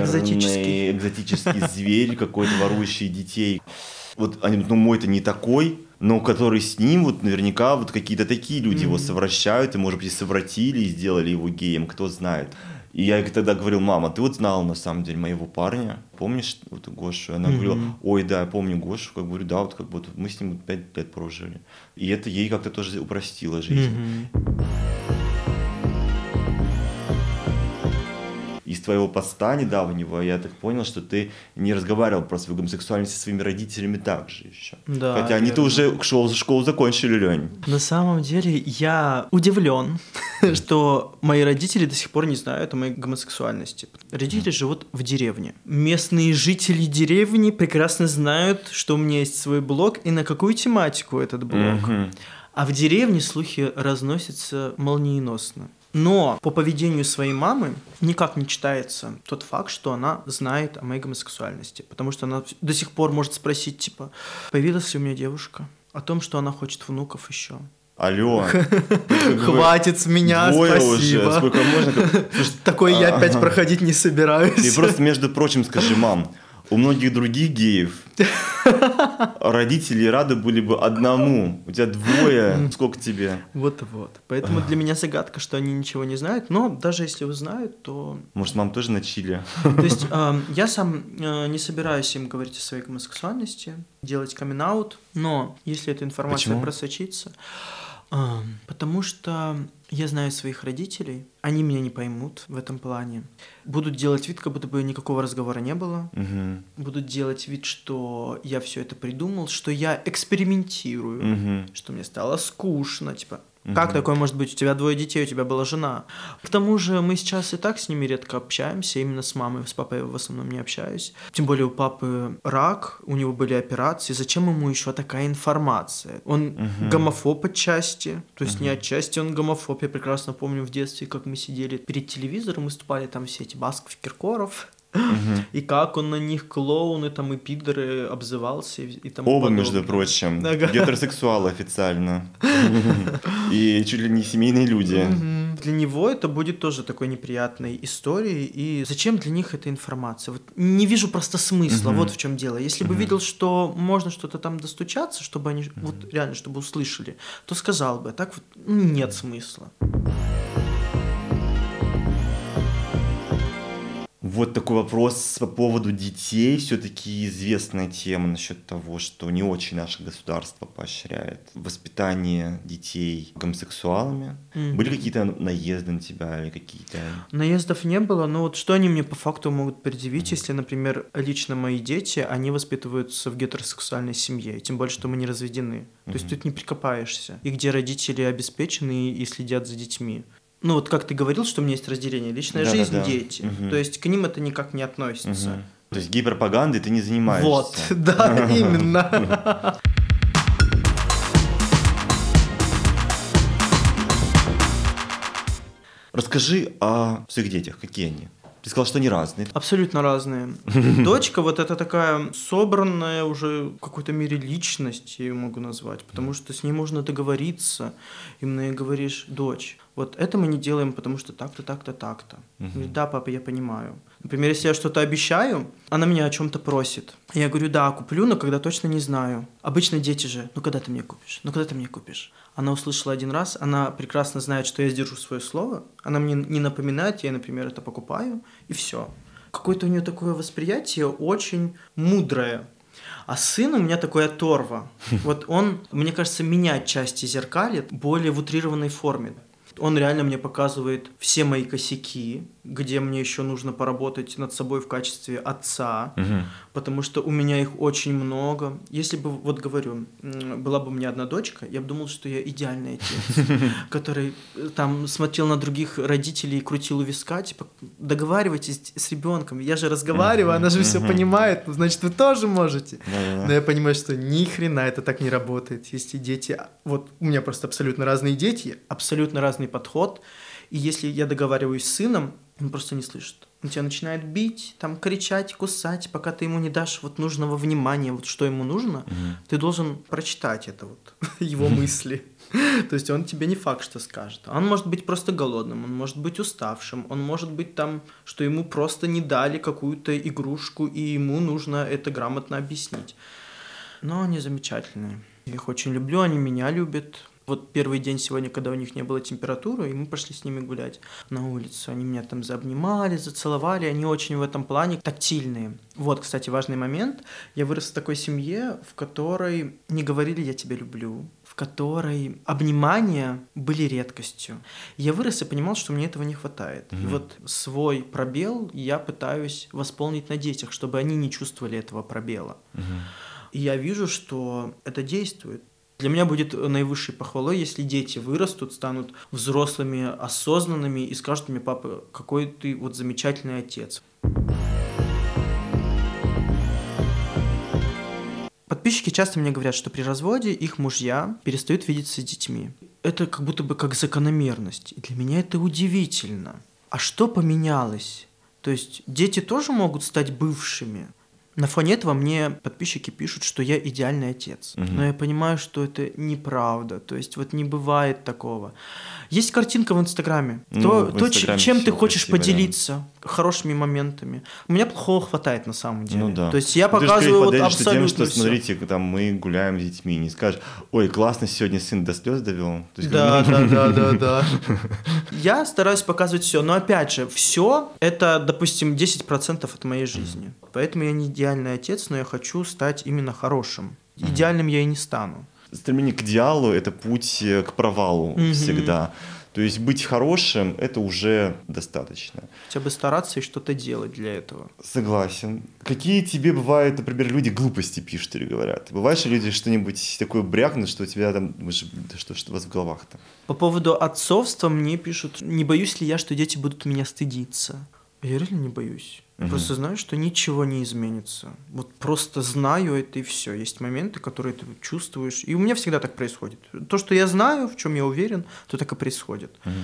Манерный, экзотический, экзотический зверь какой-то, ворующий детей. Вот они, ну мой-то не такой, но который с ним, вот наверняка вот какие-то такие люди mm-hmm. его совращают, и, может быть, и совратили, и сделали его геем, кто знает. И я тогда говорил, мама, ты вот знала на самом деле моего парня, помнишь вот Гошу? Она mm-hmm. говорила, ой, да, я помню Гошу, как говорю, да, вот как бы мы с ним пять лет прожили. И это ей как-то тоже упростило жизнь. Mm-hmm. Твоего поста недавнего я так понял, что ты не разговаривал про свою гомосексуальность со своими родителями также еще. Да. Хотя они-то уже школу, школу закончили, Лень. На самом деле я удивлен, что мои родители до сих пор не знают о моей гомосексуальности. Родители живут в деревне. Местные жители деревни прекрасно знают, что у меня есть свой блог и на какую тематику этот блог. А в деревне слухи разносятся молниеносно. Но по поведению своей мамы никак не читается тот факт, что она знает о моей гомосексуальности. Потому что она до сих пор может спросить, типа, появилась ли у меня девушка? О том, что она хочет внуков еще. Алло. Хватит с меня, спасибо. Сколько можно? Такое я опять проходить не собираюсь. И просто, между прочим, скажи, мам, у многих других геев родители рады были бы одному. У тебя двое. Сколько тебе? Вот-вот. Поэтому для меня загадка, что они ничего не знают. Но даже если узнают, то... Может, мам тоже на чили? То есть э, я сам э, не собираюсь им говорить о своей гомосексуальности, делать камин но если эта информация Почему? просочится... Э, потому что я знаю своих родителей, они меня не поймут в этом плане. Будут делать вид, как будто бы никакого разговора не было. Угу. Будут делать вид, что я все это придумал, что я экспериментирую, угу. что мне стало скучно, типа. Как такое может быть? У тебя двое детей, у тебя была жена. К тому же мы сейчас и так с ними редко общаемся, именно с мамой, с папой я в основном не общаюсь. Тем более у папы рак, у него были операции. Зачем ему еще такая информация? Он угу. гомофоб отчасти, то есть угу. не отчасти он гомофоб. Я прекрасно помню в детстве, как мы сидели перед телевизором, выступали там все эти Басков, Киркоров. И как он на них клоуны там и пидоры обзывался и тому Оба, подобное. между прочим, ага. гетеросексуалы официально. И чуть ли не семейные люди. Для него это будет тоже такой неприятной историей. И зачем для них эта информация? Вот не вижу просто смысла. Вот в чем дело. Если бы видел, что можно что-то там достучаться, чтобы они вот реально, чтобы услышали, то сказал бы. А так вот нет смысла. Вот такой вопрос по поводу детей. Все-таки известная тема насчет того, что не очень наше государство поощряет воспитание детей гомосексуалами. Mm-hmm. Были какие-то наезды на тебя или какие-то... Наездов не было, но вот что они мне по факту могут предъявить, mm-hmm. если, например, лично мои дети, они воспитываются в гетеросексуальной семье, тем более, что мы не разведены. Mm-hmm. То есть тут не прикопаешься. И где родители обеспечены и следят за детьми ну вот как ты говорил, что у меня есть разделение личная да, жизнь, да, да. дети. Угу. То есть к ним это никак не относится. Угу. То есть гей-пропагандой ты не занимаешься. Вот, да, именно. Расскажи о своих детях, какие они? Ты сказал, что они разные. Абсолютно разные. Дочка вот это такая собранная уже в какой-то мере личность, я ее могу назвать, потому что с ней можно договориться. Именно ей говоришь, дочь, вот это мы не делаем, потому что так-то, так-то, так-то. Угу. Говорит, да, папа, я понимаю. Например, если я что-то обещаю, она меня о чем-то просит. Я говорю, да, куплю, но когда точно не знаю. Обычно дети же, ну когда ты мне купишь? Ну когда ты мне купишь? Она услышала один раз, она прекрасно знает, что я сдержу свое слово. Она мне не напоминает, я, например, это покупаю, и все. Какое-то у нее такое восприятие очень мудрое. А сын у меня такой оторва. Вот он, мне кажется, меняет части зеркалит более в утрированной форме. Он реально мне показывает все мои косяки, где мне еще нужно поработать над собой в качестве отца, угу. потому что у меня их очень много. Если бы, вот говорю, была бы у меня одна дочка, я бы думал, что я идеальный отец, который э, там смотрел на других родителей и крутил у виска, типа, договаривайтесь с ребенком, я же разговариваю, она же все понимает, ну, значит, вы тоже можете. Но я понимаю, что ни хрена это так не работает, если дети, вот у меня просто абсолютно разные дети, абсолютно разный подход, и если я договариваюсь с сыном, он просто не слышит. Он тебя начинает бить, там кричать, кусать, пока ты ему не дашь вот нужного внимания, вот что ему нужно, угу. ты должен прочитать это вот, его мысли. То есть он тебе не факт, что скажет. Он может быть просто голодным, он может быть уставшим, он может быть там, что ему просто не дали какую-то игрушку, и ему нужно это грамотно объяснить. Но они замечательные. Я их очень люблю, они меня любят. Вот первый день сегодня, когда у них не было температуры, и мы пошли с ними гулять на улицу. Они меня там заобнимали, зацеловали. Они очень в этом плане тактильные. Вот, кстати, важный момент. Я вырос в такой семье, в которой не говорили «я тебя люблю», в которой обнимания были редкостью. Я вырос и понимал, что мне этого не хватает. Mm-hmm. И вот свой пробел я пытаюсь восполнить на детях, чтобы они не чувствовали этого пробела. Mm-hmm. И я вижу, что это действует. Для меня будет наивысшей похвалой, если дети вырастут, станут взрослыми, осознанными и скажут мне, папа, какой ты вот замечательный отец. Подписчики часто мне говорят, что при разводе их мужья перестают видеться с детьми. Это как будто бы как закономерность. И для меня это удивительно. А что поменялось? То есть дети тоже могут стать бывшими? На фоне этого мне подписчики пишут, что я идеальный отец. Угу. Но я понимаю, что это неправда. То есть вот не бывает такого. Есть картинка в Инстаграме. Ну, то, в Инстаграме то чем ты хочешь поделиться вариант. хорошими моментами. У меня плохого хватает на самом деле. Ну да. То есть я показываю вот абсолютно тем, что все. смотрите, там мы гуляем с детьми, не скажешь, ой, классно сегодня сын до слез довел. да, да, да, да, да. Я стараюсь показывать все, но опять же, все это, допустим, 10% от моей жизни. Поэтому я не идеальный отец, но я хочу стать именно хорошим. Идеальным я и не стану стремление к идеалу – это путь э, к провалу mm-hmm. всегда. То есть быть хорошим – это уже достаточно. Хотя бы стараться и что-то делать для этого. Согласен. Какие тебе бывают, например, люди глупости пишут или говорят? Бываешь ли люди что-нибудь такое брякнут, что у тебя там, что, что у вас в головах-то? По поводу отцовства мне пишут, не боюсь ли я, что дети будут меня стыдиться. Я реально не боюсь. Угу. Просто знаю, что ничего не изменится. Вот просто знаю это и все. Есть моменты, которые ты чувствуешь. И у меня всегда так происходит. То, что я знаю, в чем я уверен, то так и происходит. Угу.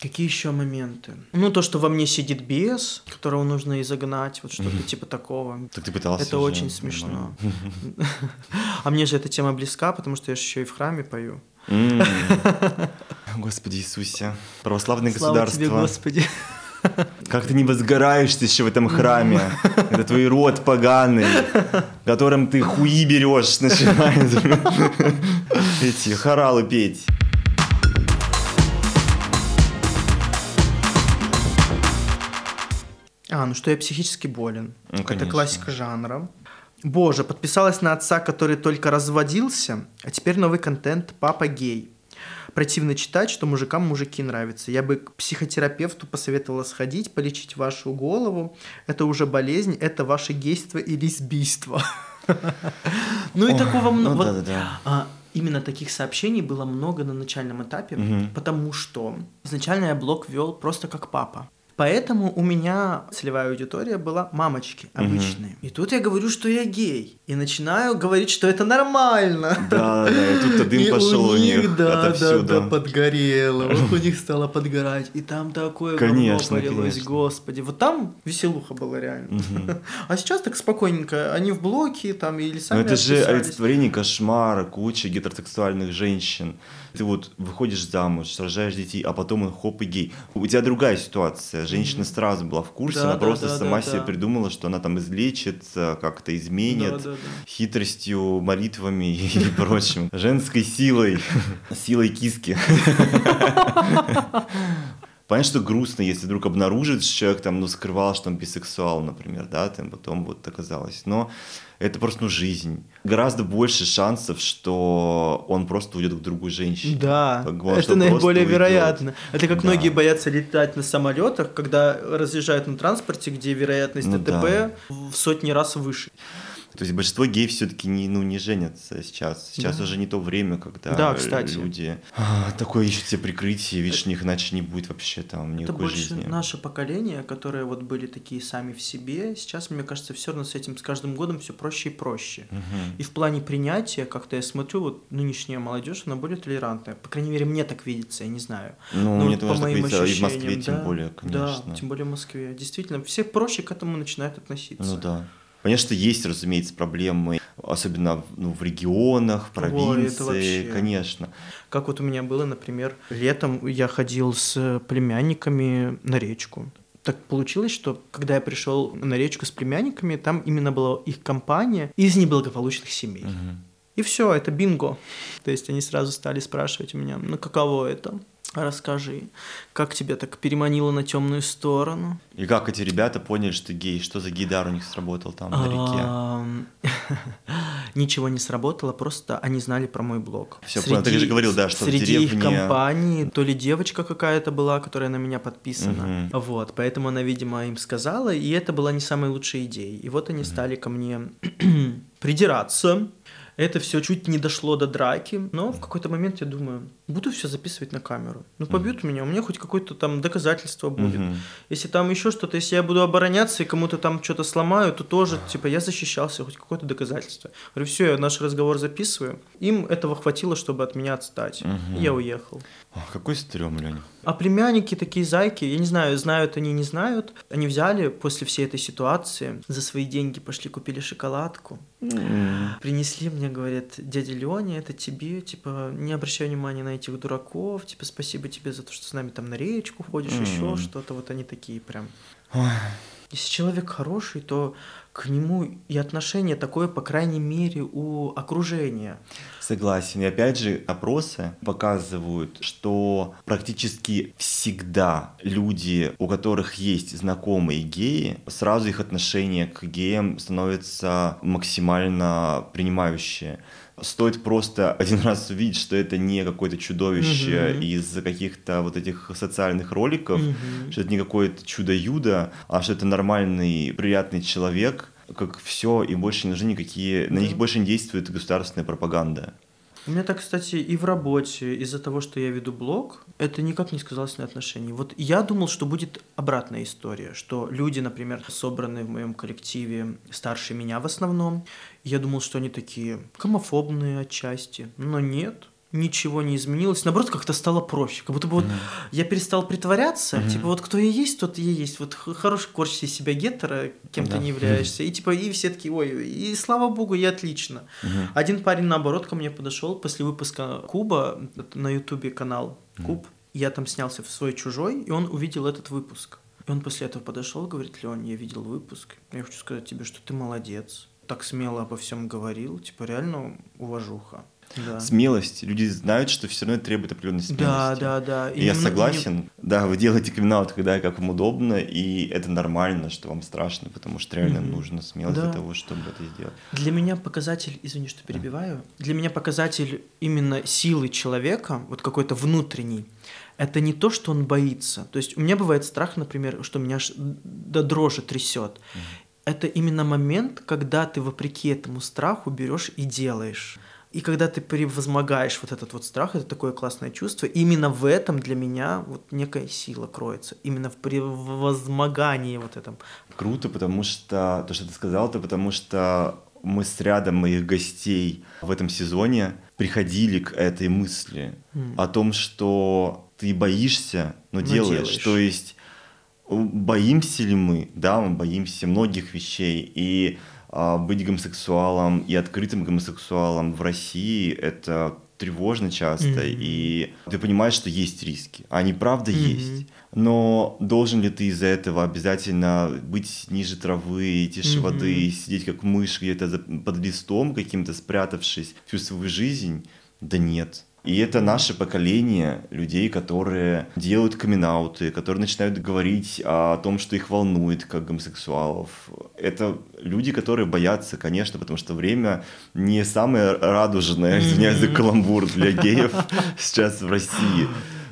Какие еще моменты? Ну, то, что во мне сидит бес, которого нужно изогнать, вот что-то типа такого. Так ты пытался Это очень смешно. А мне же эта тема близка, потому что я же еще и в храме пою. Господи Иисусе. Православное государство. Господи. Как ты не возгораешься еще в этом храме? Это твой род поганый, которым ты хуи берешь, начинает эти хоралы петь. А, ну что я психически болен. Ну, Это классика жанра. Боже, подписалась на отца, который только разводился, а теперь новый контент «Папа гей» противно читать, что мужикам мужики нравятся. Я бы к психотерапевту посоветовала сходить, полечить вашу голову. Это уже болезнь, это ваше гейство и лесбийство. Ну и такого много. Ну а, именно таких сообщений было много на начальном этапе, потому что изначально я блог вел просто как папа. Поэтому у меня целевая аудитория была мамочки обычные. Угу. И тут я говорю, что я гей. И начинаю говорить, что это нормально. Да, да, и тут-то дым и пошел у них, у них да, отовсюду. да, да, подгорело. Вот у них стало подгорать. И там такое конечно, полилось, конечно. господи. Вот там веселуха была реально. Угу. А сейчас так спокойненько. Они в блоке там или сами Но это же олицетворение кошмара, куча гетеросексуальных женщин. Ты вот выходишь замуж, рожаешь детей, а потом хоп и гей. У тебя другая ситуация. Женщина сразу была в курсе, да, она да, просто да, сама да, себе да. придумала, что она там излечит, как-то изменит да, да, да. хитростью, молитвами и прочим. Женской силой, силой киски. Понятно, что грустно, если вдруг обнаружит, что человек там, ну, скрывал, что он бисексуал, например, да, там потом вот оказалось. Но это просто, ну, жизнь. Гораздо больше шансов, что он просто уйдет к другой женщине. Да, Как бы это наиболее вероятно. Это как Да. многие боятся летать на самолетах, когда разъезжают на транспорте, где вероятность Ну ДТП да. в сотни раз выше. То есть большинство геев все-таки не, ну, не женятся сейчас. Сейчас Да. уже не то время, когда Да, кстати. люди а, такое ищут себе прикрытие, видишь, них иначе не будет вообще там Это никакой больше жизни. наше поколение, которые вот были такие сами в себе. Сейчас, мне кажется, все равно с этим с каждым годом все проще и проще. Мгм. И в плане принятия, как-то я смотрю, вот нынешняя молодежь, она более толерантная. По крайней мере, мне так видится, я не знаю. Ну, Ну, мне вот тоже так видится, и в Москве ощущениям, тем да, более, конечно. Да, тем более в Москве. Действительно, все проще к этому начинают относиться. Ну да. Понятно, что есть, разумеется, проблемы, особенно ну, в регионах, в Ой, провинции, вообще. конечно. Как вот у меня было, например, летом я ходил с племянниками на речку. Так получилось, что когда я пришел на речку с племянниками, там именно была их компания из неблагополучных семей. Мгм. И все, это бинго. То есть они сразу стали спрашивать у меня, ну каково это? Расскажи, как тебя так переманило на темную сторону? И как эти ребята поняли, что ты гей? Что за гейдар у них сработал там на реке? Ничего не сработало, просто они знали про мой блог. Всё, понял. Ты же говорил, да, что среди их деревне- компании то ли девочка какая-то была, которая на меня подписана. Мгм. Вот, поэтому она, видимо, им сказала, и это была не самой лучшей идеей. И вот они стали ко мне придираться. Это все чуть не дошло до драки, но в какой-то момент я думаю, буду все записывать на камеру. Ну, побьют меня, у меня хоть какое-то там доказательство будет. Мгм. Если там еще что-то, если я буду обороняться и кому-то там что-то сломаю, то тоже, типа, я защищался, хоть какое-то доказательство. Говорю, все, я наш разговор записываю. Им этого хватило, чтобы от меня отстать. Мгм. И я уехал. Ох, какой стрём, Леня. А племянники такие зайки, я не знаю, знают они, не знают. Они взяли после всей этой ситуации, за свои деньги пошли купили шоколадку. Принесли мне, говорят, дядя Леня, это тебе, типа, не обращай внимания на этих дураков, типа, спасибо тебе за то, что с нами там на речку ходишь, еще М. что-то, вот они такие прям. Ой. Если человек хороший, то к нему и отношение такое, по крайней мере, у окружения. Согласен. И опять же, опросы показывают, что практически всегда люди, у которых есть знакомые геи, сразу их отношение к геям становится максимально принимающее. Стоит просто один раз увидеть, что это не какое-то чудовище Мгм. из каких-то вот этих социальных роликов, Мгм. что это не какое-то чудо-юдо, а что это нормальный, приятный человек, как все, и больше не нужны никакие, на Да. них больше не действует государственная пропаганда. У меня так, кстати, и в работе, из-за того, что я веду блог, это никак не сказалось на отношении. Вот я думал, что будет обратная история, что люди, например, собранные в моем коллективе старше меня в основном, я думал, что они такие гомофобные отчасти, но нет. Ничего не изменилось, наоборот, как-то стало проще. Как будто бы вот я перестал притворяться. Мгм. Типа, вот кто я есть, тот и я есть. Вот х- хорош корчишь из себя гетера, кем Да. ты не являешься. И типа, и все такие, ой, и слава богу, и отлично. Мгм. Один парень, наоборот, ко мне подошел после выпуска Куба, на Ютубе канал Куб. Я там снялся в свой чужой, и он увидел этот выпуск. И он после этого подошел, говорит, Леон, я видел выпуск. Я хочу сказать тебе, что ты молодец. Так смело обо всем говорил. Типа, реально уважуха. Да. Смелость. Люди знают, что все равно требует определенной смелости. Да, да, да. И я именно- согласен. Да, вы делаете камин когда как вам удобно, и это нормально, что вам страшно, потому что реально Мгм. нужно смелость Да. для того, чтобы это сделать. Для меня показатель, извини, что перебиваю, для меня показатель именно силы человека, вот какой-то внутренний, это не то, что он боится. То есть у меня бывает страх, например, что меня аж до дрожи трясет. Это именно момент, когда ты вопреки этому страху берешь и делаешь. И когда ты превозмогаешь вот этот вот страх, это такое классное чувство. И именно в этом для меня вот некая сила кроется. Именно в превозмогании вот этом. Круто, потому что то, что ты сказал, это потому что мы с рядом моих гостей в этом сезоне приходили к этой мысли М. о том, что ты боишься, но, Но делаешь. делаешь. То есть боимся ли мы? Да, мы боимся многих вещей. И а, быть гомосексуалом и открытым гомосексуалом в России это тревожно часто, Мгм. и ты понимаешь, что есть риски. Они правда Мгм. есть. Но должен ли ты из-за этого обязательно быть ниже травы, тише Мгм. воды, сидеть как мышь где-то под листом каким-то, спрятавшись всю свою жизнь? Да нет. И это наше поколение людей, которые делают камин которые начинают говорить о том, что их волнует как гомосексуалов. Это люди, которые боятся, конечно, потому что время не самое радужное, извиняюсь за каламбур для геев сейчас в России.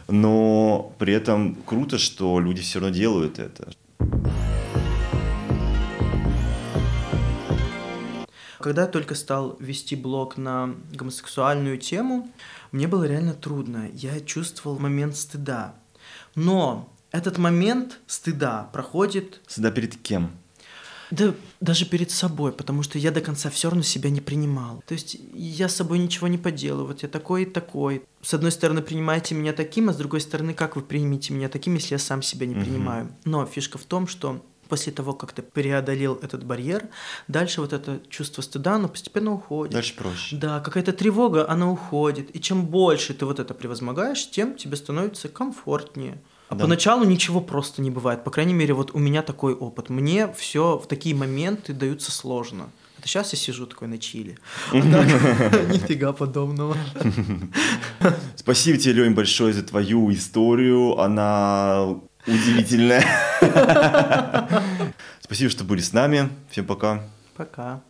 Но при этом круто, что люди все равно делают это. Когда я только стал вести блог на гомосексуальную тему, мне было реально трудно. Я чувствовал момент стыда. Но этот момент стыда проходит... Стыда перед кем? Да даже перед собой, потому что я до конца все равно себя не принимал. То есть я с собой ничего не поделаю, вот я такой и такой. С одной стороны, принимаете меня таким, а с другой стороны, как вы примете меня таким, если я сам себя не принимаю. Mm-hmm. Но фишка в том, что после того, как ты преодолел этот барьер, дальше вот это чувство стыда, оно постепенно уходит. Дальше проще. Да, какая-то тревога, она уходит. И чем больше ты вот это превозмогаешь, тем тебе становится комфортнее. А да. поначалу ничего просто не бывает. По крайней мере, вот у меня такой опыт. Мне все в такие моменты даются сложно. Это сейчас я сижу такой на чили. А нифига подобного. Спасибо тебе, Лень, большое за твою историю. Она удивительная. Спасибо, что были с нами. Всем пока. Пока.